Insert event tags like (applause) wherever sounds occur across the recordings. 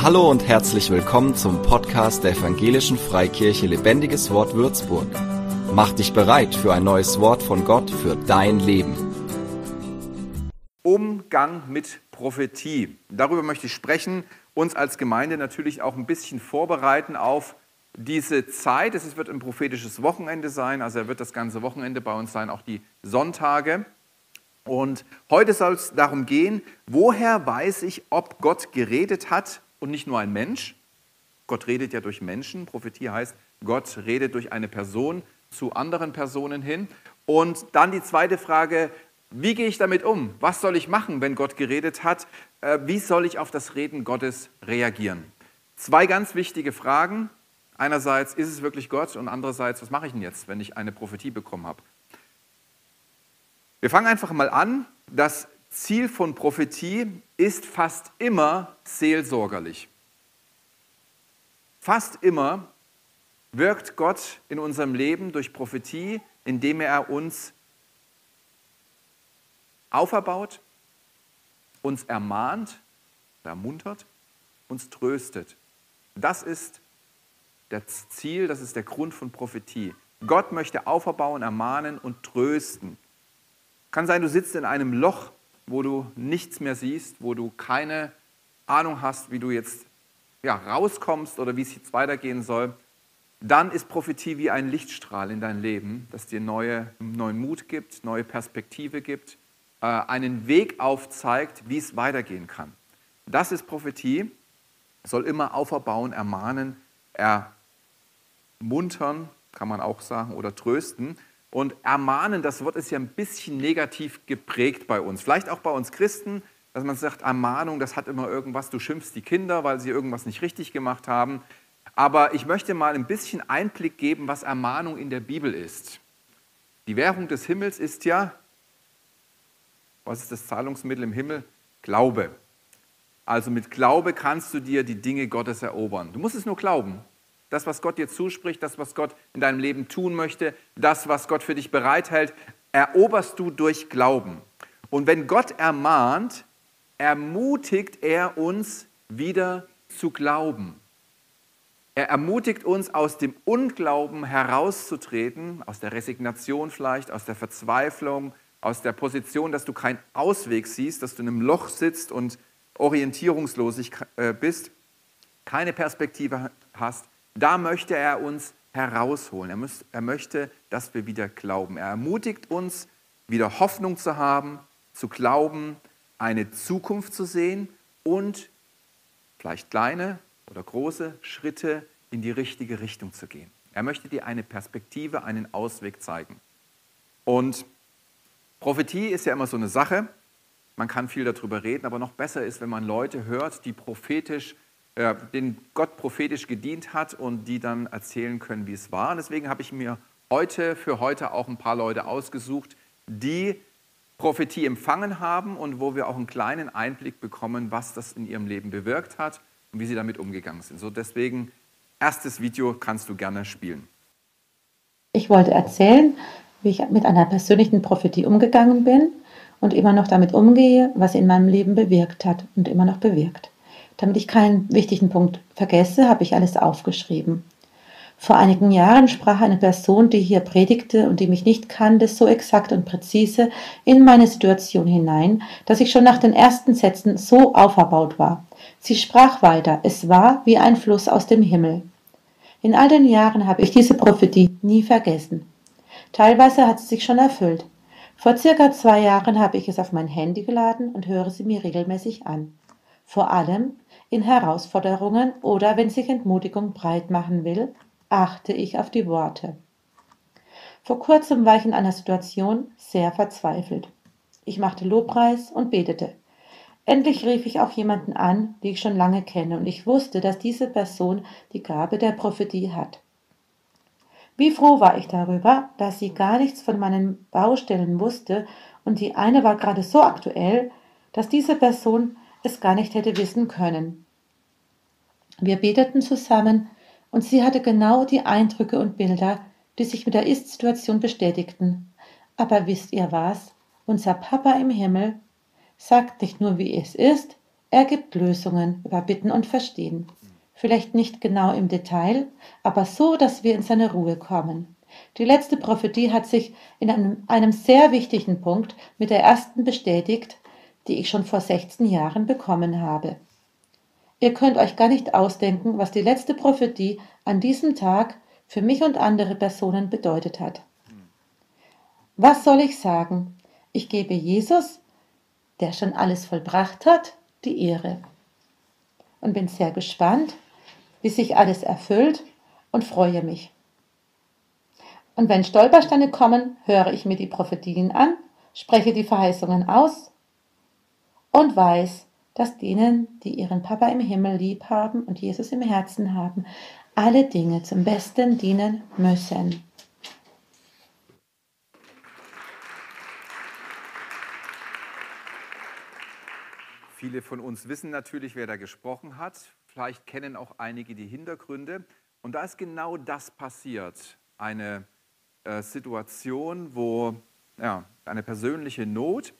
Hallo und herzlich willkommen zum Podcast der Evangelischen Freikirche Lebendiges Wort Würzburg. Mach dich bereit für ein neues Wort von Gott für dein Leben. Umgang mit Prophetie. Darüber möchte ich sprechen, uns als Gemeinde natürlich auch ein bisschen vorbereiten auf diese Zeit. Es wird ein prophetisches Wochenende sein, also er wird das ganze Wochenende bei uns sein, auch die Sonntage. Und heute soll es darum gehen, woher weiß ich, ob Gott geredet hat und nicht nur ein Mensch. Gott redet ja durch Menschen. Prophetie heißt, Gott redet durch eine Person zu anderen Personen hin. Und dann die zweite Frage, wie gehe ich damit um? Was soll ich machen, wenn Gott geredet hat? Äh, wie soll ich auf das Reden Gottes reagieren? Zwei ganz wichtige Fragen. Einerseits, ist es wirklich Gott? Und andererseits, was mache ich denn jetzt, wenn ich eine Prophetie bekommen habe? Wir fangen einfach mal an. Das Ziel von Prophetie ist fast immer seelsorgerlich. Fast immer wirkt Gott in unserem Leben durch Prophetie, indem er uns auferbaut, uns ermahnt, ermuntert, uns tröstet. Das ist das Ziel, das ist der Grund von Prophetie. Gott möchte auferbauen, ermahnen und trösten. Kann sein, du sitzt in einem Loch, wo du nichts mehr siehst, wo du keine Ahnung hast, wie du jetzt ja, rauskommst oder wie es jetzt weitergehen soll. Dann ist Prophetie wie ein Lichtstrahl in dein Leben, das dir neue, neuen Mut gibt, neue Perspektive gibt, äh, einen Weg aufzeigt, wie es weitergehen kann. Das ist Prophetie, soll immer auferbauen, ermahnen, ermuntern, kann man auch sagen, oder trösten. Und ermahnen, das Wort ist ja ein bisschen negativ geprägt bei uns. Vielleicht auch bei uns Christen, dass man sagt, Ermahnung, das hat immer irgendwas, du schimpfst die Kinder, weil sie irgendwas nicht richtig gemacht haben. Aber ich möchte mal ein bisschen Einblick geben, was Ermahnung in der Bibel ist. Die Währung des Himmels ist ja, was ist das Zahlungsmittel im Himmel? Glaube. Also mit Glaube kannst du dir die Dinge Gottes erobern. Du musst es nur glauben. Das, was Gott dir zuspricht, das, was Gott in deinem Leben tun möchte, das, was Gott für dich bereithält, eroberst du durch Glauben. Und wenn Gott ermahnt, ermutigt er uns wieder zu glauben. Er ermutigt uns, aus dem Unglauben herauszutreten, aus der Resignation vielleicht, aus der Verzweiflung, aus der Position, dass du keinen Ausweg siehst, dass du in einem Loch sitzt und orientierungslos äh, bist, keine Perspektive hast, da möchte er uns herausholen. Er, muss, er möchte, dass wir wieder glauben. Er ermutigt uns, wieder Hoffnung zu haben, zu glauben, eine Zukunft zu sehen und vielleicht kleine oder große Schritte in die richtige Richtung zu gehen. Er möchte dir eine Perspektive, einen Ausweg zeigen. Und Prophetie ist ja immer so eine Sache. Man kann viel darüber reden, aber noch besser ist, wenn man Leute hört, die prophetisch äh, den Gott prophetisch gedient hat und die dann erzählen können, wie es war. Und deswegen habe ich mir heute für heute auch ein paar Leute ausgesucht, die Prophetie empfangen haben und wo wir auch einen kleinen Einblick bekommen, was das in ihrem Leben bewirkt hat und wie sie damit umgegangen sind. So deswegen erstes Video kannst du gerne spielen. Ich wollte erzählen, wie ich mit einer persönlichen Prophetie umgegangen bin und immer noch damit umgehe, was sie in meinem Leben bewirkt hat und immer noch bewirkt. Damit ich keinen wichtigen Punkt vergesse, habe ich alles aufgeschrieben. Vor einigen Jahren sprach eine Person, die hier predigte und die mich nicht kannte, so exakt und präzise in meine Situation hinein, dass ich schon nach den ersten Sätzen so auferbaut war. Sie sprach weiter, es war wie ein Fluss aus dem Himmel. In all den Jahren habe ich diese Prophetie nie vergessen. Teilweise hat sie sich schon erfüllt. Vor circa zwei Jahren habe ich es auf mein Handy geladen und höre sie mir regelmäßig an. Vor allem, in Herausforderungen oder wenn sich Entmutigung breit machen will, achte ich auf die Worte. Vor kurzem war ich in einer Situation sehr verzweifelt. Ich machte Lobpreis und betete. Endlich rief ich auch jemanden an, die ich schon lange kenne, und ich wusste, dass diese Person die Gabe der Prophetie hat. Wie froh war ich darüber, dass sie gar nichts von meinen Baustellen wusste, und die eine war gerade so aktuell, dass diese Person es gar nicht hätte wissen können. Wir beteten zusammen und sie hatte genau die Eindrücke und Bilder, die sich mit der Ist-Situation bestätigten. Aber wisst ihr was? Unser Papa im Himmel sagt nicht nur, wie es ist, Er gibt Lösungen über Bitten und Verstehen. Vielleicht nicht genau im Detail, aber so, dass wir in seine Ruhe kommen. Die letzte Prophetie hat sich in einem, einem sehr wichtigen Punkt mit der ersten bestätigt, die ich schon vor 16 Jahren bekommen habe. Ihr könnt euch gar nicht ausdenken, was die letzte Prophetie an diesem Tag für mich und andere Personen bedeutet hat. Was soll ich sagen? Ich gebe Jesus, der schon alles vollbracht hat, die Ehre. Und bin sehr gespannt, wie sich alles erfüllt und freue mich. Und wenn Stolpersteine kommen, höre ich mir die Prophetien an, spreche die Verheißungen aus und weiß, dass denen, die ihren Papa im Himmel lieb haben und Jesus im Herzen haben, alle Dinge zum Besten dienen müssen. Viele von uns wissen natürlich, wer da gesprochen hat. Vielleicht kennen auch einige die Hintergründe. Und da ist genau das passiert. Eine äh, Situation, wo ja, eine persönliche Not,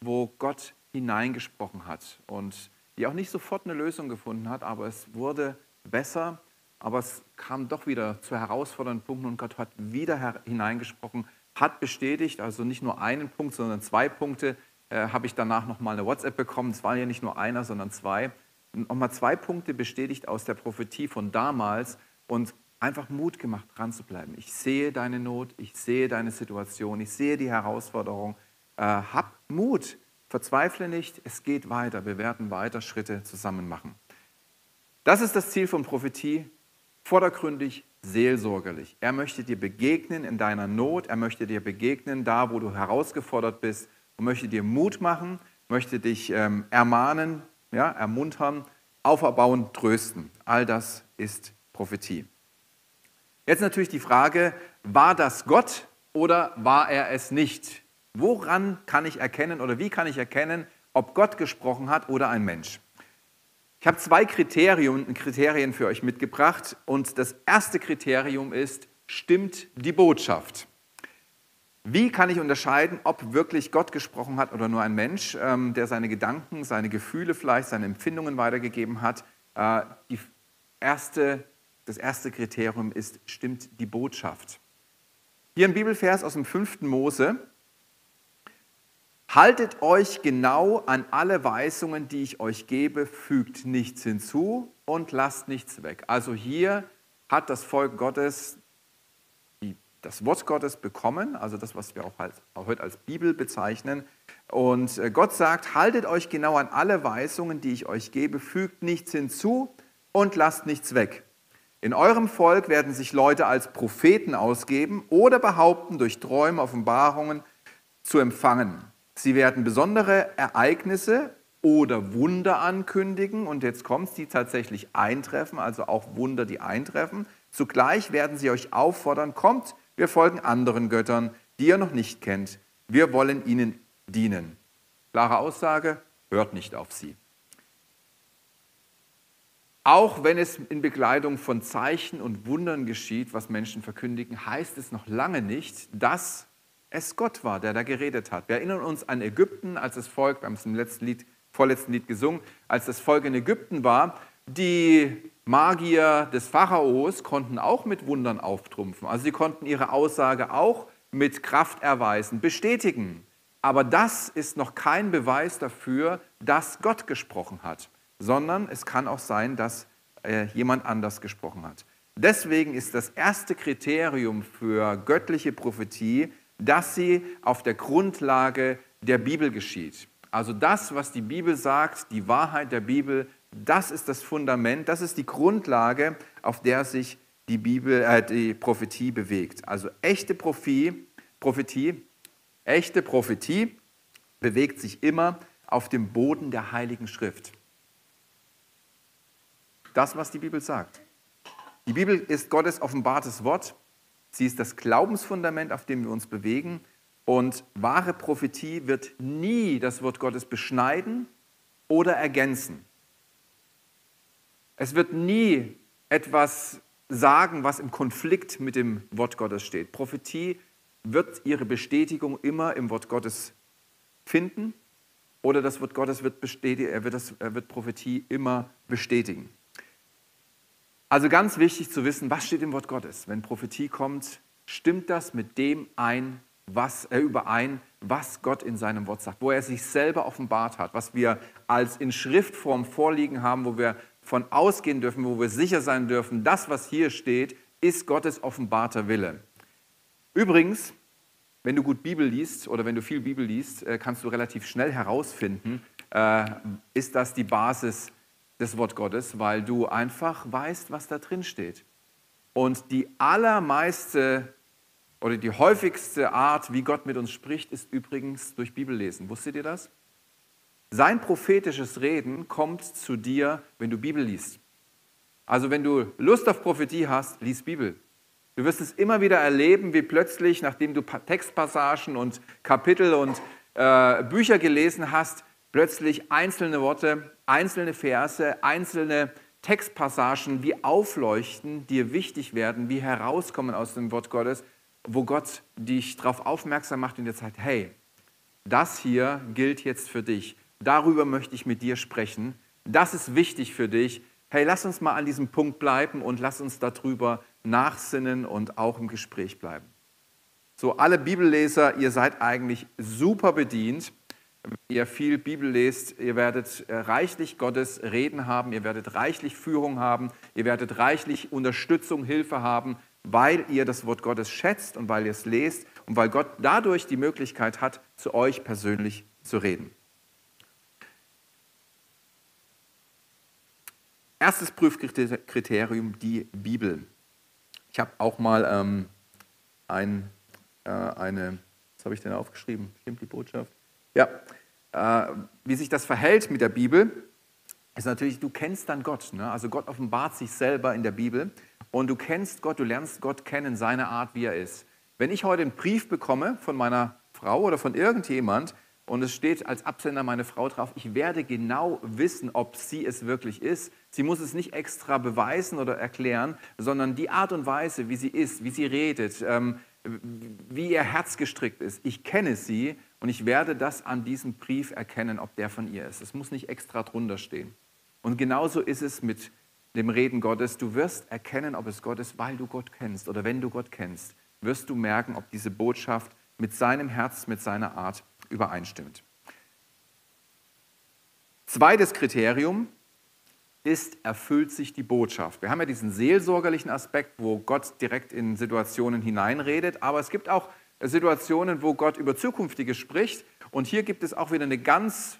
wo Gott hineingesprochen hat und die auch nicht sofort eine Lösung gefunden hat, aber es wurde besser, aber es kam doch wieder zu herausfordernden Punkten und Gott hat wieder hineingesprochen, hat bestätigt, also nicht nur einen Punkt, sondern zwei Punkte, äh, habe ich danach nochmal eine WhatsApp bekommen, es war ja nicht nur einer, sondern zwei, nochmal zwei Punkte bestätigt aus der Prophetie von damals und einfach Mut gemacht, dran zu bleiben. Ich sehe deine Not, ich sehe deine Situation, ich sehe die Herausforderung. Äh, hab Mut, verzweifle nicht, es geht weiter, wir werden weiter Schritte zusammen machen. Das ist das Ziel von Prophetie, vordergründig, seelsorgerlich. Er möchte dir begegnen in deiner Not, er möchte dir begegnen da, wo du herausgefordert bist und möchte dir Mut machen, möchte dich ähm, ermahnen, ja, ermuntern, auferbauen, trösten. All das ist Prophetie. Jetzt natürlich die Frage, war das Gott oder war er es nicht? Woran kann ich erkennen oder wie kann ich erkennen, ob Gott gesprochen hat oder ein Mensch? Ich habe zwei Kriterien, Kriterien für euch mitgebracht und das erste Kriterium ist, stimmt die Botschaft? Wie kann ich unterscheiden, ob wirklich Gott gesprochen hat oder nur ein Mensch, ähm, der seine Gedanken, seine Gefühle vielleicht, seine Empfindungen weitergegeben hat? Äh, erste das erste Kriterium ist, stimmt die Botschaft. Hier ein Bibelvers aus dem 5. Mose. Haltet euch genau an alle Weisungen, die ich euch gebe, fügt nichts hinzu und lasst nichts weg. Also hier hat das Volk Gottes das Wort Gottes bekommen, also das, was wir auch, als, auch heute als Bibel bezeichnen. Und äh, Gott sagt, haltet euch genau an alle Weisungen, die ich euch gebe, fügt nichts hinzu und lasst nichts weg. In eurem Volk werden sich Leute als Propheten ausgeben oder behaupten, durch Träume, Offenbarungen zu empfangen. Sie werden besondere Ereignisse oder Wunder ankündigen und jetzt kommt es, die tatsächlich eintreffen, also auch Wunder, die eintreffen. Zugleich werden sie euch auffordern, kommt, wir folgen anderen Göttern, die ihr noch nicht kennt. Wir wollen ihnen dienen. Klare Aussage, hört nicht auf sie. Auch wenn es in Begleitung von Zeichen und Wundern geschieht, was Menschen verkündigen, heißt es noch lange nicht, dass es Gott war, der da geredet hat. Wir erinnern uns an Ägypten, als das Volk, wir haben es im letzten Lied, vorletzten Lied gesungen, als das Volk in Ägypten war, die Magier des Pharaos konnten auch mit Wundern auftrumpfen. Also sie konnten ihre Aussage auch mit Kraft erweisen, bestätigen. Aber das ist noch kein Beweis dafür, dass Gott gesprochen hat sondern es kann auch sein, dass äh, jemand anders gesprochen hat. Deswegen ist das erste Kriterium für göttliche Prophetie, dass sie auf der Grundlage der Bibel geschieht. Also das, was die Bibel sagt, die Wahrheit der Bibel, das ist das Fundament, das ist die Grundlage, auf der sich die, Bibel, äh, die Prophetie bewegt. Also echte Prophetie, Prophetie, echte Prophetie bewegt sich immer auf dem Boden der Heiligen Schrift das, was die Bibel sagt. Die Bibel ist Gottes offenbartes Wort. Sie ist das Glaubensfundament, auf dem wir uns bewegen. Und wahre Prophetie wird nie das Wort Gottes beschneiden oder ergänzen. Es wird nie etwas sagen, was im Konflikt mit dem Wort Gottes steht. Prophetie wird ihre Bestätigung immer im Wort Gottes finden oder das Wort Gottes wird, bestätigen, wird, das, wird Prophetie immer bestätigen. Also ganz wichtig zu wissen, was steht im Wort Gottes. Wenn Prophetie kommt, stimmt das mit dem ein, was er überein, was Gott in seinem Wort sagt, wo er sich selber offenbart hat, was wir als in Schriftform vorliegen haben, wo wir von ausgehen dürfen, wo wir sicher sein dürfen, das, was hier steht, ist Gottes offenbarter Wille. Übrigens, wenn du gut Bibel liest oder wenn du viel Bibel liest, äh, kannst du relativ schnell herausfinden, äh, ist das die Basis des Wort Gottes, weil du einfach weißt, was da drin steht. Und die allermeiste oder die häufigste Art, wie Gott mit uns spricht, ist übrigens durch Bibellesen. Wusstet ihr das? Sein prophetisches Reden kommt zu dir, wenn du Bibel liest. Also wenn du Lust auf Prophetie hast, lies Bibel. Du wirst es immer wieder erleben, wie plötzlich, nachdem du Textpassagen und Kapitel und äh, Bücher gelesen hast, plötzlich einzelne Worte, einzelne Verse, einzelne Textpassagen wie aufleuchten, dir wichtig werden, wie herauskommen aus dem Wort Gottes, wo Gott dich darauf aufmerksam macht und dir sagt, hey, das hier gilt jetzt für dich. Darüber möchte ich mit dir sprechen. Das ist wichtig für dich. Hey, lass uns mal an diesem Punkt bleiben und lass uns darüber nachsinnen und auch im Gespräch bleiben. So, alle Bibelleser, ihr seid eigentlich super bedient. Ihr viel Bibel lest, ihr werdet äh, reichlich Gottes Reden haben, ihr werdet reichlich Führung haben, ihr werdet reichlich Unterstützung, Hilfe haben, weil ihr das Wort Gottes schätzt und weil ihr es lest und weil Gott dadurch die Möglichkeit hat, zu euch persönlich zu reden. Erstes Prüfkriterium, die Bibel. Ich habe auch mal ähm, ein, äh, eine, was habe ich denn aufgeschrieben? Stimmt die Botschaft? Ja, äh, wie sich das verhält mit der Bibel, ist natürlich, du kennst dann Gott. Ne? Also Gott offenbart sich selber in der Bibel und du kennst Gott, du lernst Gott kennen, seine Art, wie er ist. Wenn ich heute einen Brief bekomme von meiner Frau oder von irgendjemand und es steht als Absender meine Frau drauf, ich werde genau wissen, ob sie es wirklich ist, Sie muss es nicht extra beweisen oder erklären, sondern die Art und Weise, wie sie ist, wie sie redet, ähm, wie ihr Herz gestrickt ist. Ich kenne sie und ich werde das an diesem Brief erkennen, ob der von ihr ist. Es muss nicht extra drunter stehen. Und genauso ist es mit dem Reden Gottes. Du wirst erkennen, ob es Gott ist, weil du Gott kennst. Oder wenn du Gott kennst, wirst du merken, ob diese Botschaft mit seinem Herz, mit seiner Art übereinstimmt. Zweites Kriterium, ist, erfüllt sich die Botschaft. Wir haben ja diesen seelsorgerlichen Aspekt, wo Gott direkt in Situationen hineinredet, aber es gibt auch Situationen, wo Gott über Zukünftige spricht. Und hier gibt es auch wieder eine ganz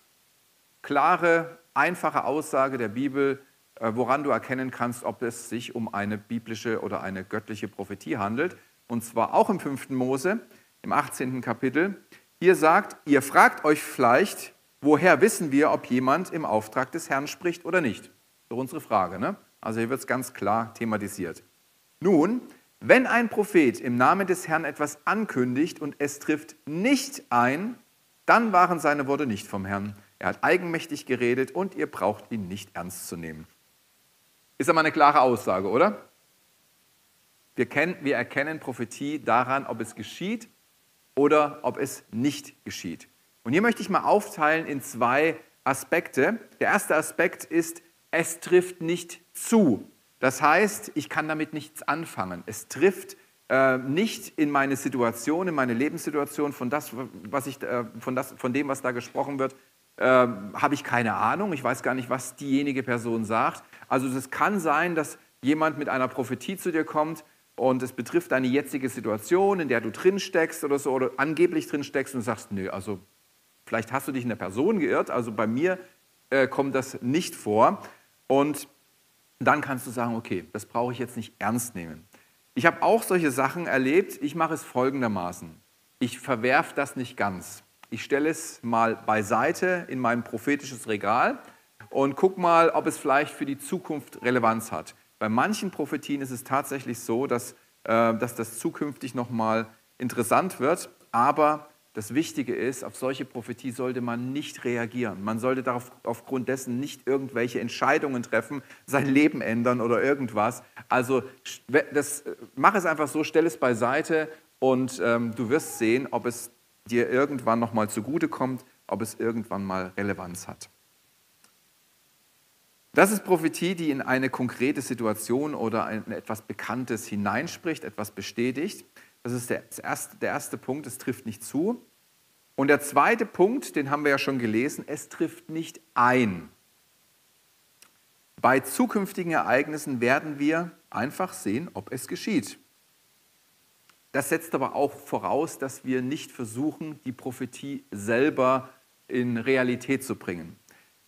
klare, einfache Aussage der Bibel, äh, woran du erkennen kannst, ob es sich um eine biblische oder eine göttliche Prophetie handelt. Und zwar auch im 5. Mose, im 18. Kapitel. Hier sagt, ihr fragt euch vielleicht, woher wissen wir, ob jemand im Auftrag des Herrn spricht oder nicht? Doch unsere Frage. Ne? Also hier wird es ganz klar thematisiert. Nun, wenn ein Prophet im Namen des Herrn etwas ankündigt und es trifft nicht ein, dann waren seine Worte nicht vom Herrn. Er hat eigenmächtig geredet und ihr braucht ihn nicht ernst zu nehmen. Ist aber eine klare Aussage, oder? Wir, kennen, wir erkennen Prophetie daran, ob es geschieht oder ob es nicht geschieht. Und hier möchte ich mal aufteilen in zwei Aspekte. Der erste Aspekt ist es trifft nicht zu. Das heißt, ich kann damit nichts anfangen. Es trifft äh, nicht in meine Situation, in meine Lebenssituation, von, das, was ich, äh, von, das, von dem, was da gesprochen wird, äh, habe ich keine Ahnung. Ich weiß gar nicht, was diejenige Person sagt. Also es kann sein, dass jemand mit einer Prophetie zu dir kommt und es betrifft deine jetzige Situation, in der du drin steckst oder so, oder angeblich drin steckst und sagst, nö, also vielleicht hast du dich in der Person geirrt, also bei mir äh, kommt das nicht vor. Und dann kannst du sagen, okay, das brauche ich jetzt nicht ernst nehmen. Ich habe auch solche Sachen erlebt. Ich mache es folgendermaßen. Ich verwerfe das nicht ganz. Ich stelle es mal beiseite in mein prophetisches Regal und gucke mal, ob es vielleicht für die Zukunft Relevanz hat. Bei manchen Prophetien ist es tatsächlich so, dass, äh, dass das zukünftig nochmal interessant wird, aber das Wichtige ist, auf solche Prophetie sollte man nicht reagieren. Man sollte darauf, aufgrund dessen nicht irgendwelche Entscheidungen treffen, sein Leben ändern oder irgendwas. Also das, mach es einfach so, stell es beiseite und ähm, du wirst sehen, ob es dir irgendwann nochmal zugutekommt ob es irgendwann mal Relevanz hat. Das ist Prophetie, die in eine konkrete Situation oder in etwas Bekanntes hineinspricht, etwas bestätigt. Das ist der erste, der erste Punkt, es trifft nicht zu. Und der zweite Punkt, den haben wir ja schon gelesen, es trifft nicht ein. Bei zukünftigen Ereignissen werden wir einfach sehen, ob es geschieht. Das setzt aber auch voraus, dass wir nicht versuchen, die Prophetie selber in Realität zu bringen.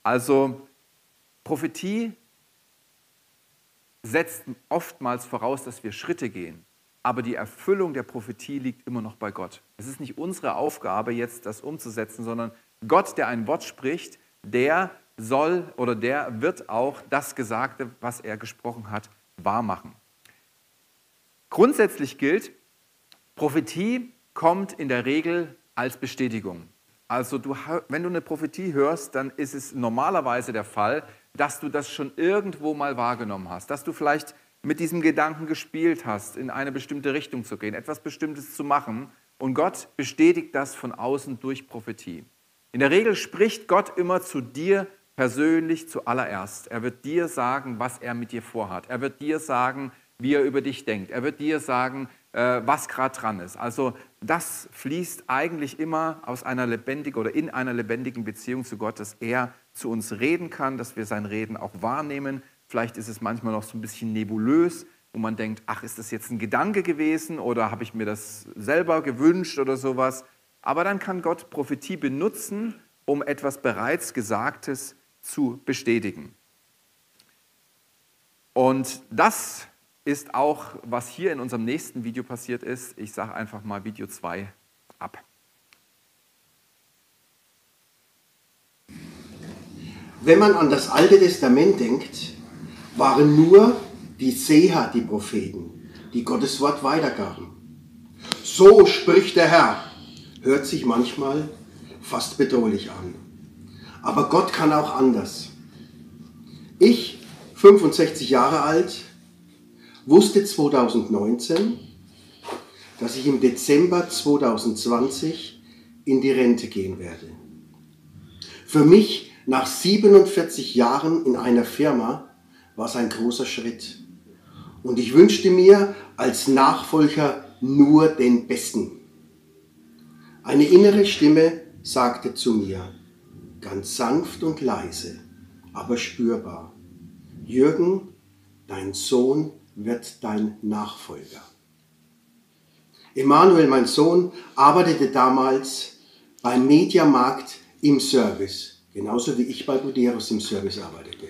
Also Prophetie setzt oftmals voraus, dass wir Schritte gehen, aber die Erfüllung der Prophetie liegt immer noch bei Gott. Es ist nicht unsere Aufgabe, jetzt das umzusetzen, sondern Gott, der ein Wort spricht, der soll oder der wird auch das Gesagte, was er gesprochen hat, wahrmachen. Grundsätzlich gilt, Prophetie kommt in der Regel als Bestätigung. Also du, wenn du eine Prophetie hörst, dann ist es normalerweise der Fall, dass du das schon irgendwo mal wahrgenommen hast, dass du vielleicht mit diesem Gedanken gespielt hast, in eine bestimmte Richtung zu gehen, etwas Bestimmtes zu machen. Und Gott bestätigt das von außen durch Prophetie. In der Regel spricht Gott immer zu dir persönlich zuallererst. Er wird dir sagen, was er mit dir vorhat. Er wird dir sagen, wie er über dich denkt. Er wird dir sagen, äh, was gerade dran ist. Also das fließt eigentlich immer aus einer lebendigen oder in einer lebendigen Beziehung zu Gott, dass er zu uns reden kann, dass wir sein Reden auch wahrnehmen. Vielleicht ist es manchmal noch so ein bisschen nebulös, wo man denkt, ach, ist das jetzt ein Gedanke gewesen oder habe ich mir das selber gewünscht oder sowas. Aber dann kann Gott Prophetie benutzen, um etwas bereits Gesagtes zu bestätigen. Und das ist auch, was hier in unserem nächsten Video passiert ist. Ich sage einfach mal Video 2 ab. Wenn man an das Alte Testament denkt, waren nur die Seher die Propheten, die Gottes Wort weitergaben. So spricht der Herr, hört sich manchmal fast bedrohlich an. Aber Gott kann auch anders. Ich, 65 Jahre alt, wusste 2019, dass ich im Dezember 2020 in die Rente gehen werde. Für mich nach 47 Jahren in einer Firma war es ein großer Schritt. Und ich wünschte mir als Nachfolger nur den Besten. Eine innere Stimme sagte zu mir, ganz sanft und leise, aber spürbar, Jürgen, dein Sohn wird dein Nachfolger. Emanuel, mein Sohn, arbeitete damals beim Mediamarkt im Service, genauso wie ich bei Buderus im Service arbeitete.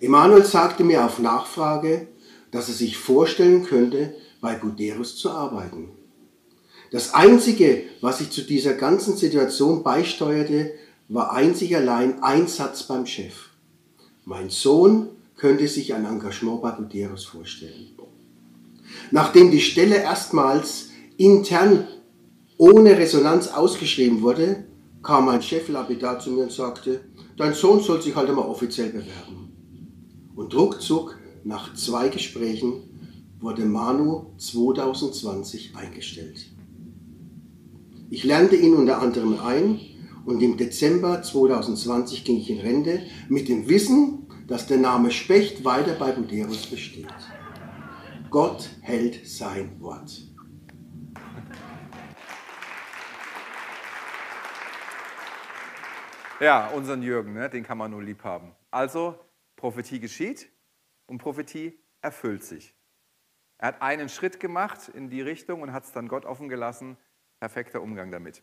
Emanuel sagte mir auf Nachfrage, dass er sich vorstellen könnte, bei Buderus zu arbeiten. Das Einzige, was ich zu dieser ganzen Situation beisteuerte, war einzig allein ein Satz beim Chef. Mein Sohn könnte sich ein Engagement bei Buderus vorstellen. Nachdem die Stelle erstmals intern ohne Resonanz ausgeschrieben wurde, kam mein Chef lapidar zu mir und sagte, dein Sohn soll sich halt einmal offiziell bewerben. Und ruckzuck, nach zwei Gesprächen, wurde Manu 2020 eingestellt. Ich lernte ihn unter anderem ein und im Dezember 2020 ging ich in Rente mit dem Wissen, dass der Name Specht weiter bei Buderus besteht. Gott hält sein Wort. Ja, unseren Jürgen, ne, den kann man nur lieb haben. Also, Prophetie geschieht und Prophetie erfüllt sich. Er hat einen Schritt gemacht in die Richtung und hat es dann Gott offen gelassen. Perfekter Umgang damit.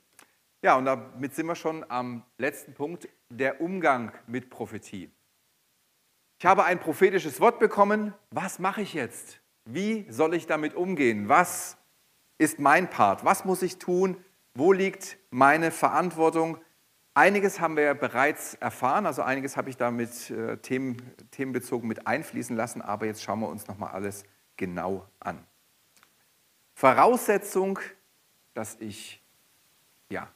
Ja, und damit sind wir schon am letzten Punkt, der Umgang mit Prophetie. Ich habe ein prophetisches Wort bekommen. Was mache ich jetzt? Wie soll ich damit umgehen? Was ist mein Part? Was muss ich tun? Wo liegt meine Verantwortung? Einiges haben wir bereits erfahren, also einiges habe ich damit äh, Themen, themenbezogen mit einfließen lassen, aber jetzt schauen wir uns nochmal alles genau an. Voraussetzung, dass ich ja,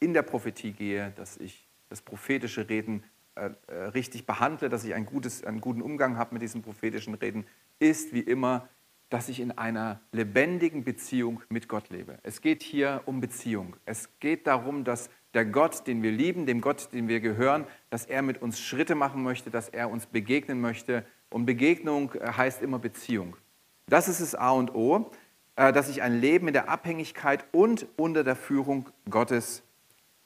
in der Prophetie gehe, dass ich das prophetische Reden äh, äh, richtig behandle, dass ich ein gutes, einen guten Umgang habe mit diesen prophetischen Reden, ist wie immer, dass ich in einer lebendigen Beziehung mit Gott lebe. Es geht hier um Beziehung. Es geht darum, dass der Gott, den wir lieben, dem Gott, den wir gehören, dass er mit uns Schritte machen möchte, dass er uns begegnen möchte. Und Begegnung äh, heißt immer Beziehung. Das ist das A und O, äh, dass ich ein Leben in der Abhängigkeit und unter der Führung Gottes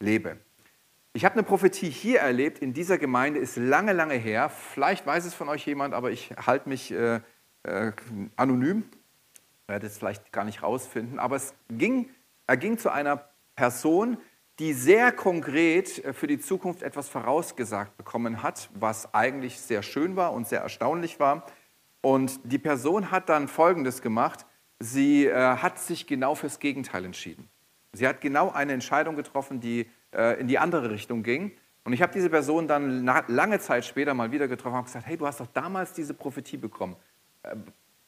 lebe. Ich habe eine Prophetie hier erlebt, in dieser Gemeinde, ist lange, lange her. Vielleicht weiß es von euch jemand, aber ich halte mich äh, äh, anonym. Werde es vielleicht gar nicht rausfinden. Aber es ging, er ging zu einer Person, die sehr konkret äh, für die Zukunft etwas vorausgesagt bekommen hat, was eigentlich sehr schön war und sehr erstaunlich war. Und die Person hat dann Folgendes gemacht. Sie äh, hat sich genau fürs Gegenteil entschieden. Sie hat genau eine Entscheidung getroffen, die äh, in die andere Richtung ging. Und ich habe diese Person dann lange Zeit später mal wieder getroffen und gesagt, hey, du hast doch damals diese Prophetie bekommen. Äh,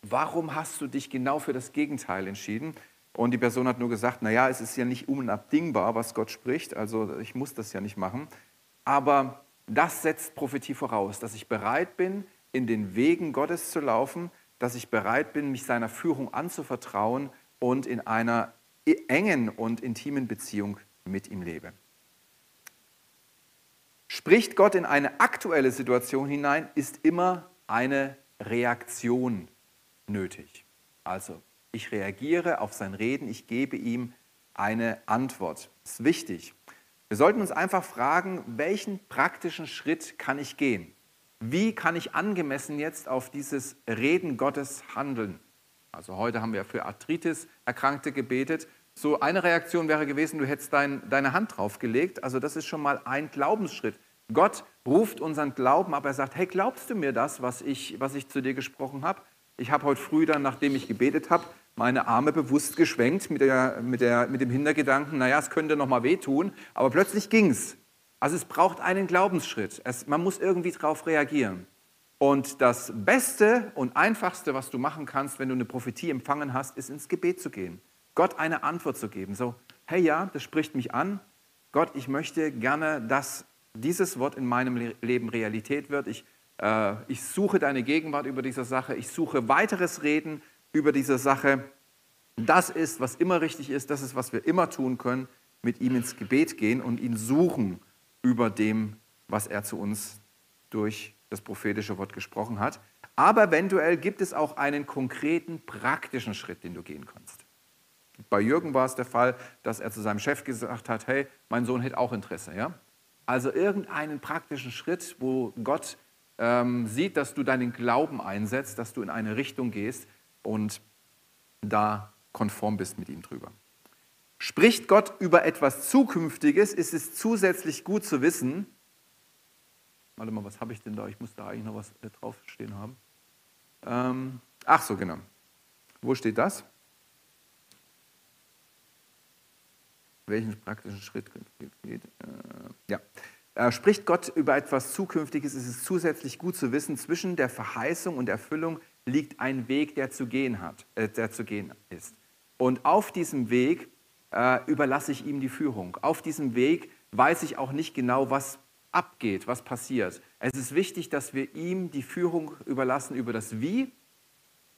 warum hast du dich genau für das Gegenteil entschieden? Und die Person hat nur gesagt, naja, es ist ja nicht unabdingbar, was Gott spricht, also ich muss das ja nicht machen. Aber das setzt Prophetie voraus, dass ich bereit bin, in den Wegen Gottes zu laufen, dass ich bereit bin, mich seiner Führung anzuvertrauen und in einer engen und intimen Beziehung mit ihm lebe. Spricht Gott in eine aktuelle Situation hinein, ist immer eine Reaktion nötig. Also ich reagiere auf sein Reden, ich gebe ihm eine Antwort. Das ist wichtig. Wir sollten uns einfach fragen, welchen praktischen Schritt kann ich gehen? Wie kann ich angemessen jetzt auf dieses Reden Gottes handeln? Also heute haben wir für Arthritis-Erkrankte gebetet. So eine Reaktion wäre gewesen, du hättest dein, deine Hand draufgelegt. Also das ist schon mal ein Glaubensschritt. Gott ruft unseren Glauben ab. Er sagt, hey, glaubst du mir das, was ich, was ich zu dir gesprochen habe? Ich habe heute früh dann, nachdem ich gebetet habe, meine Arme bewusst geschwenkt mit, der, mit, der, mit dem Hintergedanken, naja, es könnte noch mal wehtun, aber plötzlich ging es. Also es braucht einen Glaubensschritt. Es, man muss irgendwie darauf reagieren. Und das Beste und Einfachste, was du machen kannst, wenn du eine Prophetie empfangen hast, ist ins Gebet zu gehen. Gott eine Antwort zu geben. So, hey ja, das spricht mich an. Gott, ich möchte gerne, dass dieses Wort in meinem Leben Realität wird. Ich äh, ich suche deine Gegenwart über diese Sache, ich suche weiteres Reden über diese Sache. Das ist, was immer richtig ist, das ist, was wir immer tun können, mit ihm ins Gebet gehen und ihn suchen über dem, was er zu uns durch das prophetische Wort gesprochen hat. Aber eventuell gibt es auch einen konkreten, praktischen Schritt, den du gehen kannst. Bei Jürgen war es der Fall, dass er zu seinem Chef gesagt hat, hey, mein Sohn hätte auch Interesse. Ja? Also irgendeinen praktischen Schritt, wo Gott ähm, sieht, dass du deinen Glauben einsetzt, dass du in eine Richtung gehst und da konform bist mit ihm drüber. Spricht Gott über etwas Zukünftiges, ist es zusätzlich gut zu wissen, warte mal, was habe ich denn da? Ich muss da eigentlich noch was äh, draufstehen haben. Ähm, ach so, genau. Wo steht das? Welchen praktischen Schritt geht? Äh, ja. Äh, spricht Gott über etwas Zukünftiges, ist es zusätzlich gut zu wissen, zwischen der Verheißung und Erfüllung liegt ein Weg, der zu gehen, hat, äh, der zu gehen ist. Und auf diesem Weg äh, überlasse ich ihm die Führung. Auf diesem Weg weiß ich auch nicht genau, was abgeht, was passiert. Es ist wichtig, dass wir ihm die Führung überlassen über das Wie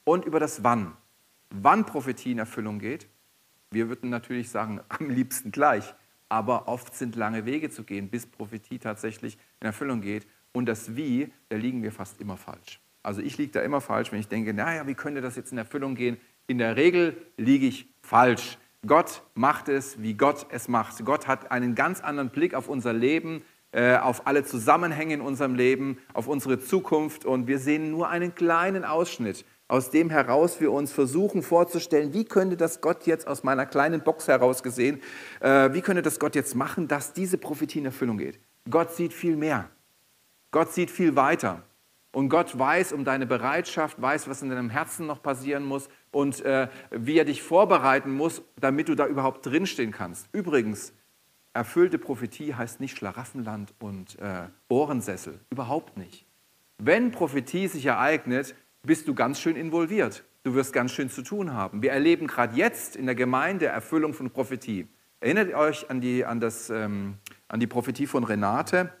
und über das Wann. Wann Prophetie in Erfüllung geht. Wir würden natürlich sagen, (laughs) am liebsten gleich aber oft sind lange Wege zu gehen, bis Prophetie tatsächlich in Erfüllung geht. Und das Wie, da liegen wir fast immer falsch. Also ich liege da immer falsch, wenn ich denke, naja, wie könnte das jetzt in Erfüllung gehen? In der Regel liege ich falsch. Gott macht es, wie Gott es macht. Gott hat einen ganz anderen Blick auf unser Leben, äh, auf alle Zusammenhänge in unserem Leben, auf unsere Zukunft und wir sehen nur einen kleinen Ausschnitt aus dem heraus wir uns versuchen vorzustellen, wie könnte das Gott jetzt aus meiner kleinen Box heraus gesehen, äh, wie könnte das Gott jetzt machen, dass diese Prophetie in Erfüllung geht. Gott sieht viel mehr. Gott sieht viel weiter. Und Gott weiß um deine Bereitschaft, weiß, was in deinem Herzen noch passieren muss und äh, wie er dich vorbereiten muss, damit du da überhaupt drinstehen kannst. Übrigens, erfüllte Prophetie heißt nicht Schlaraffenland und äh, Ohrensessel. Überhaupt nicht. Wenn Prophetie sich ereignet, bist du ganz schön involviert. Du wirst ganz schön zu tun haben. Wir erleben gerade jetzt in der Gemeinde Erfüllung von Prophetie. Erinnert euch an die, an, das, ähm, an die Prophetie von Renate,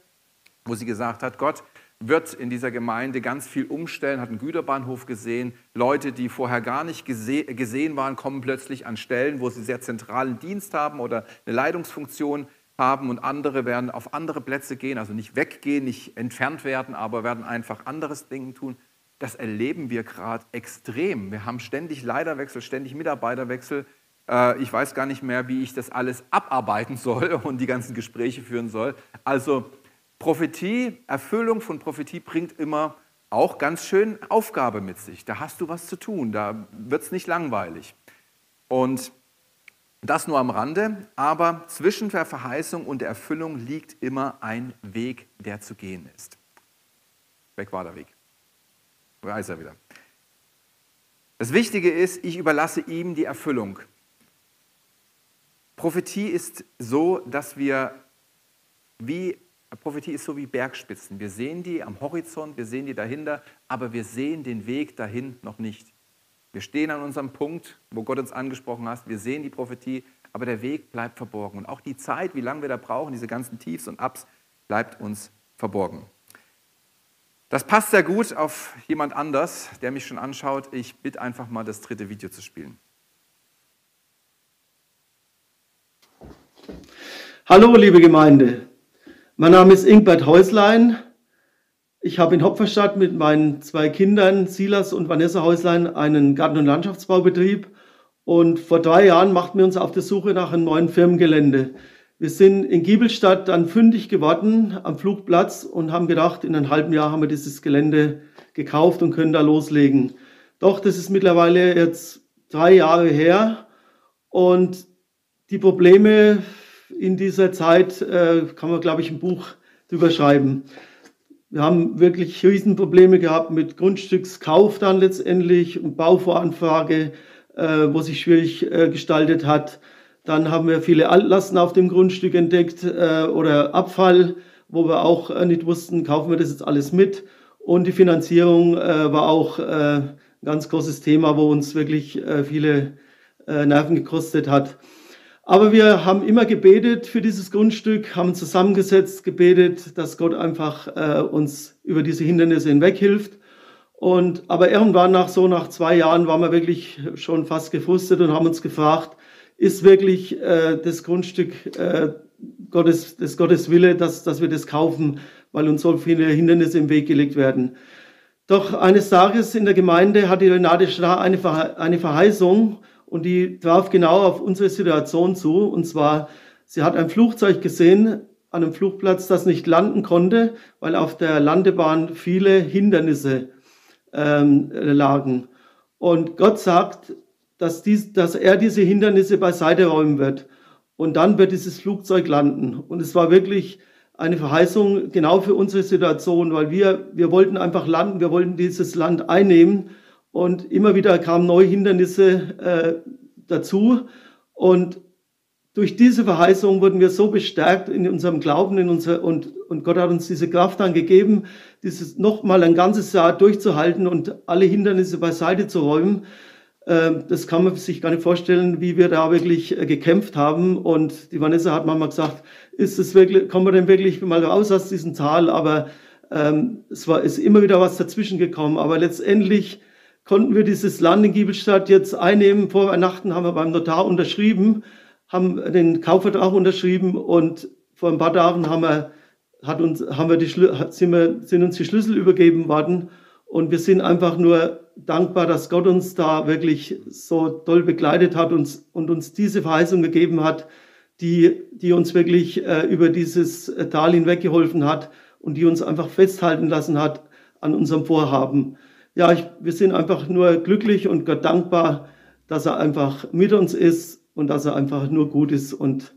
wo sie gesagt hat, Gott wird in dieser Gemeinde ganz viel umstellen, hat einen Güterbahnhof gesehen. Leute, die vorher gar nicht gese gesehen waren, kommen plötzlich an Stellen, wo sie sehr zentralen Dienst haben oder eine Leitungsfunktion. haben und andere werden auf andere Plätze gehen, also nicht weggehen, nicht entfernt werden, aber werden einfach anderes Dinge tun. Das erleben wir gerade extrem. Wir haben ständig Leiterwechsel, ständig Mitarbeiterwechsel. Äh, ich weiß gar nicht mehr, wie ich das alles abarbeiten soll (laughs) und die ganzen Gespräche führen soll. Also Prophetie, Erfüllung von Prophetie bringt immer auch ganz schön Aufgabe mit sich. Da hast du was zu tun, da wird es nicht langweilig. Und das nur am Rande, aber zwischen der Verheißung und der Erfüllung liegt immer ein Weg, der zu gehen ist. Weg war der Weg. Da ist er wieder. Das Wichtige ist, ich überlasse ihm die Erfüllung. Prophetie ist so, dass wir wie Prophetie ist so wie Bergspitzen. Wir sehen die am Horizont, wir sehen die dahinter, aber wir sehen den Weg dahin noch nicht. Wir stehen an unserem Punkt, wo Gott uns angesprochen hat. Wir sehen die Prophetie, aber der Weg bleibt verborgen. Und auch die Zeit, wie lange wir da brauchen, diese ganzen Tiefs und Ups, bleibt uns verborgen. Das passt sehr gut auf jemand anders, der mich schon anschaut. Ich bitte einfach mal, das dritte Video zu spielen. Hallo, liebe Gemeinde. Mein Name ist Ingbert Häuslein. Ich habe in Hopferstadt mit meinen zwei Kindern, Silas und Vanessa Häuslein, einen Garten- und Landschaftsbaubetrieb. Und vor drei Jahren machten wir uns auf der Suche nach einem neuen Firmengelände. Wir sind in Giebelstadt dann fündig geworden am Flugplatz und haben gedacht, in einem halben Jahr haben wir dieses Gelände gekauft und können da loslegen. Doch, das ist mittlerweile jetzt drei Jahre her und die Probleme in dieser Zeit äh, kann man, glaube ich, ein Buch drüber schreiben. Wir haben wirklich Riesenprobleme gehabt mit Grundstückskauf dann letztendlich und Bauvoranfrage, äh, wo sich schwierig äh, gestaltet hat. Dann haben wir viele Altlasten auf dem Grundstück entdeckt äh, oder Abfall, wo wir auch äh, nicht wussten, kaufen wir das jetzt alles mit. Und die Finanzierung äh, war auch äh, ein ganz großes Thema, wo uns wirklich viele Nerven gekostet hat. Aber wir haben immer gebetet für dieses Grundstück, haben zusammengesetzt, gebetet, dass Gott einfach äh, uns über diese Hindernisse hinweg hilft. Und, aber irgendwann nach so nach zwei Jahren waren wir wirklich schon fast gefrustet und haben uns gefragt, ist wirklich äh, das Grundstück äh, Gottes, des Gottes Wille, dass, dass wir das kaufen, weil uns so viele Hindernisse im Weg gelegt werden. Doch eines Tages in der Gemeinde hatte Renate Starr eine, eine Verheißung und die traf genau auf unsere Situation zu. Und zwar, sie hat ein Flugzeug gesehen an einem Flugplatz, das nicht landen konnte, weil auf der Landebahn viele Hindernisse ähm, lagen. Und Gott sagt, dass, dies, dass er diese Hindernisse beiseite räumen wird. Und dann wird dieses Flugzeug landen. Und es war wirklich eine Verheißung genau für unsere Situation, weil wir, wir wollten einfach landen, wir wollten dieses Land einnehmen. Und immer wieder kamen neue Hindernisse äh, dazu. Und durch diese Verheißung wurden wir so bestärkt in unserem Glauben in unser, und, und Gott hat uns diese Kraft dann gegeben, dieses nochmal ein ganzes Jahr durchzuhalten und alle Hindernisse beiseite zu räumen. Ähm, das kann man sich gar nicht vorstellen, wie wir da wirklich äh, gekämpft haben. Und die Vanessa hat manchmal gesagt, ist es wirklich, kommen wir denn wirklich mal raus aus diesem Tal? Aber ähm, es war, ist immer wieder was dazwischen gekommen. Aber letztendlich konnten wir dieses Land in Giebelstadt jetzt einnehmen. Vor Weihnachten haben wir beim Notar unterschrieben, haben den Kaufvertrag unterschrieben und vor ein paar Tagen haben wir, hat uns, haben wir die, sind, wir, sind uns die Schlüssel übergeben worden. Und wir sind einfach nur dankbar, dass Gott uns da wirklich so toll begleitet hat und, und uns diese Verheißung gegeben hat, die, die uns wirklich äh, über dieses Tal hinweggeholfen hat und die uns einfach festhalten lassen hat an unserem Vorhaben ja, ich, wir sind einfach nur glücklich und Gott dankbar, dass er einfach mit uns ist und dass er einfach nur gut ist und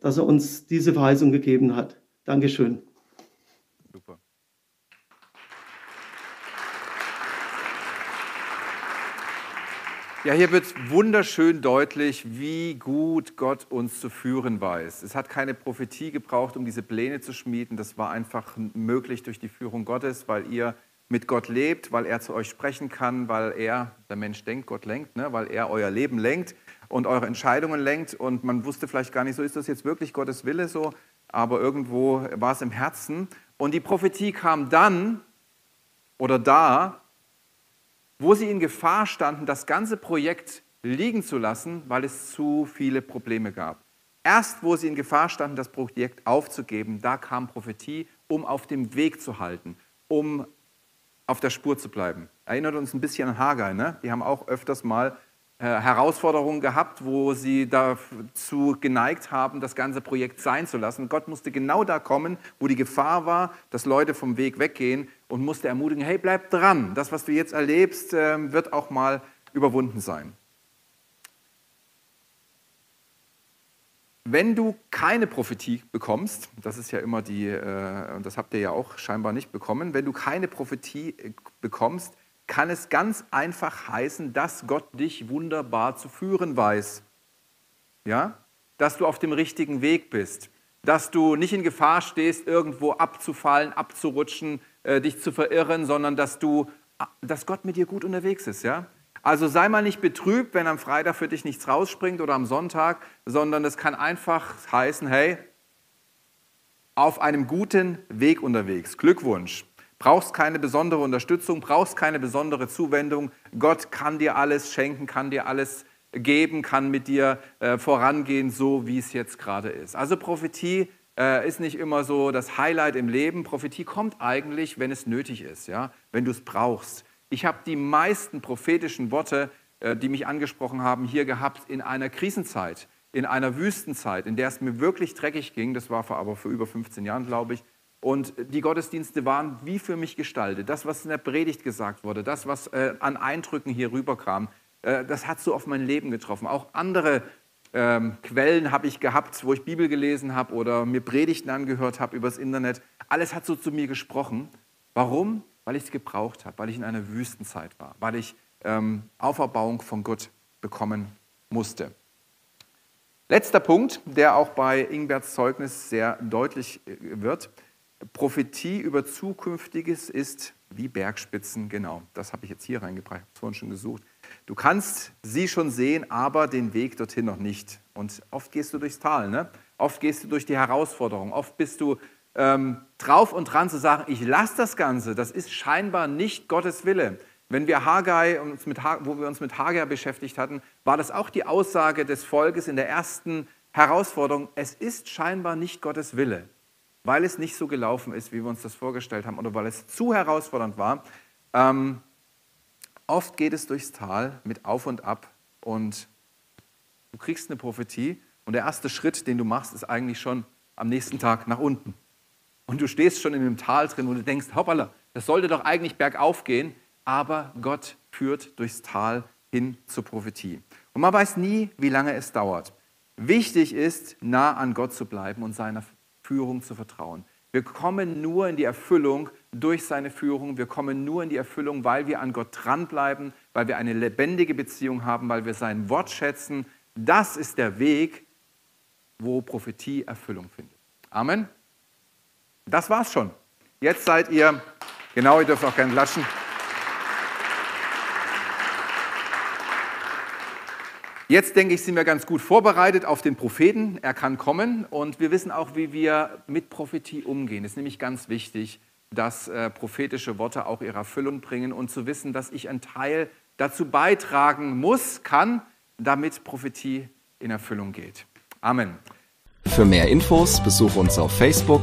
dass er uns diese Verheißung gegeben hat. Dankeschön. Super. Ja, hier wird wunderschön deutlich, wie gut Gott uns zu führen weiß. Es hat keine Prophetie gebraucht, um diese Pläne zu schmieden. Das war einfach möglich durch die Führung Gottes, weil ihr mit Gott lebt, weil er zu euch sprechen kann, weil er, der Mensch denkt, Gott lenkt, ne? weil er euer Leben lenkt und eure Entscheidungen lenkt. Und man wusste vielleicht gar nicht, so ist das jetzt wirklich Gottes Wille so, aber irgendwo war es im Herzen. Und die Prophetie kam dann oder da, wo sie in Gefahr standen, das ganze Projekt liegen zu lassen, weil es zu viele Probleme gab. Erst wo sie in Gefahr standen, das Projekt aufzugeben, da kam Prophetie, um auf dem Weg zu halten, um auf der Spur zu bleiben. Erinnert uns ein bisschen an Haggai, ne? Die haben auch öfters mal äh, Herausforderungen gehabt, wo sie dazu geneigt haben, das ganze Projekt sein zu lassen. Gott musste genau da kommen, wo die Gefahr war, dass Leute vom Weg weggehen und musste ermutigen, hey, bleib dran, das, was du jetzt erlebst, äh, wird auch mal überwunden sein. Wenn du keine Prophetie bekommst, das ist ja immer die, äh, und das habt ihr ja auch scheinbar nicht bekommen, wenn du keine Prophetie äh, bekommst, kann es ganz einfach heißen, dass Gott dich wunderbar zu führen weiß. Ja? Dass du auf dem richtigen Weg bist. Dass du nicht in Gefahr stehst, irgendwo abzufallen, abzurutschen, äh, dich zu verirren, sondern dass, du, dass Gott mit dir gut unterwegs ist. Ja? Also sei mal nicht betrübt, wenn am Freitag für dich nichts rausspringt oder am Sonntag, sondern es kann einfach heißen, hey, auf einem guten Weg unterwegs. Glückwunsch. Brauchst keine besondere Unterstützung, brauchst keine besondere Zuwendung. Gott kann dir alles schenken, kann dir alles geben, kann mit dir äh, vorangehen, so wie es jetzt gerade ist. Also Prophetie äh, ist nicht immer so das Highlight im Leben. Prophetie kommt eigentlich, wenn es nötig ist, ja? wenn du es brauchst. Ich habe die meisten prophetischen Worte, äh, die mich angesprochen haben, hier gehabt in einer Krisenzeit, in einer Wüstenzeit, in der es mir wirklich dreckig ging. Das war aber vor über 15 Jahren, glaube ich. Und die Gottesdienste waren wie für mich gestaltet. Das, was in der Predigt gesagt wurde, das, was äh, an Eindrücken hier rüberkam, äh, das hat so auf mein Leben getroffen. Auch andere ähm, Quellen habe ich gehabt, wo ich Bibel gelesen habe oder mir Predigten angehört habe übers Internet. Alles hat so zu mir gesprochen. Warum? Weil ich es gebraucht habe, weil ich in einer Wüstenzeit war, weil ich ähm, Auferbauung von Gott bekommen musste. Letzter Punkt, der auch bei Ingberts Zeugnis sehr deutlich äh, wird. Prophetie über Zukünftiges ist wie Bergspitzen, genau. Das habe ich jetzt hier reingebracht, habe es vorhin schon gesucht. Du kannst sie schon sehen, aber den Weg dorthin noch nicht. Und oft gehst du durchs Tal, ne? oft gehst du durch die Herausforderung, oft bist du ähm, drauf und dran zu sagen, ich lasse das Ganze, das ist scheinbar nicht Gottes Wille. Wenn wir Haggai, uns mit, wo wir uns mit Haggai beschäftigt hatten, war das auch die Aussage des Volkes in der ersten Herausforderung, es ist scheinbar nicht Gottes Wille, weil es nicht so gelaufen ist, wie wir uns das vorgestellt haben oder weil es zu herausfordernd war. Ähm, oft geht es durchs Tal mit Auf und Ab und du kriegst eine Prophetie und der erste Schritt, den du machst, ist eigentlich schon am nächsten Tag nach unten und du stehst schon in dem Tal drin und du denkst, hoppala, das sollte doch eigentlich bergauf gehen, aber Gott führt durchs Tal hin zur Prophetie. Und man weiß nie, wie lange es dauert. Wichtig ist, nah an Gott zu bleiben und seiner Führung zu vertrauen. Wir kommen nur in die Erfüllung durch seine Führung. Wir kommen nur in die Erfüllung, weil wir an Gott dranbleiben, weil wir eine lebendige Beziehung haben, weil wir sein Wort schätzen. Das ist der Weg, wo Prophetie Erfüllung findet. Amen. Das war's schon. Jetzt seid ihr, genau, ihr dürft auch gerne klatschen. Jetzt denke ich, sind wir ganz gut vorbereitet auf den Propheten. Er kann kommen und wir wissen auch, wie wir mit Prophetie umgehen. Es ist nämlich ganz wichtig, dass äh, prophetische Worte auch ihre Erfüllung bringen und zu wissen, dass ich einen Teil dazu beitragen muss, kann, damit Prophetie in Erfüllung geht. Amen. Für mehr Infos besuche uns auf Facebook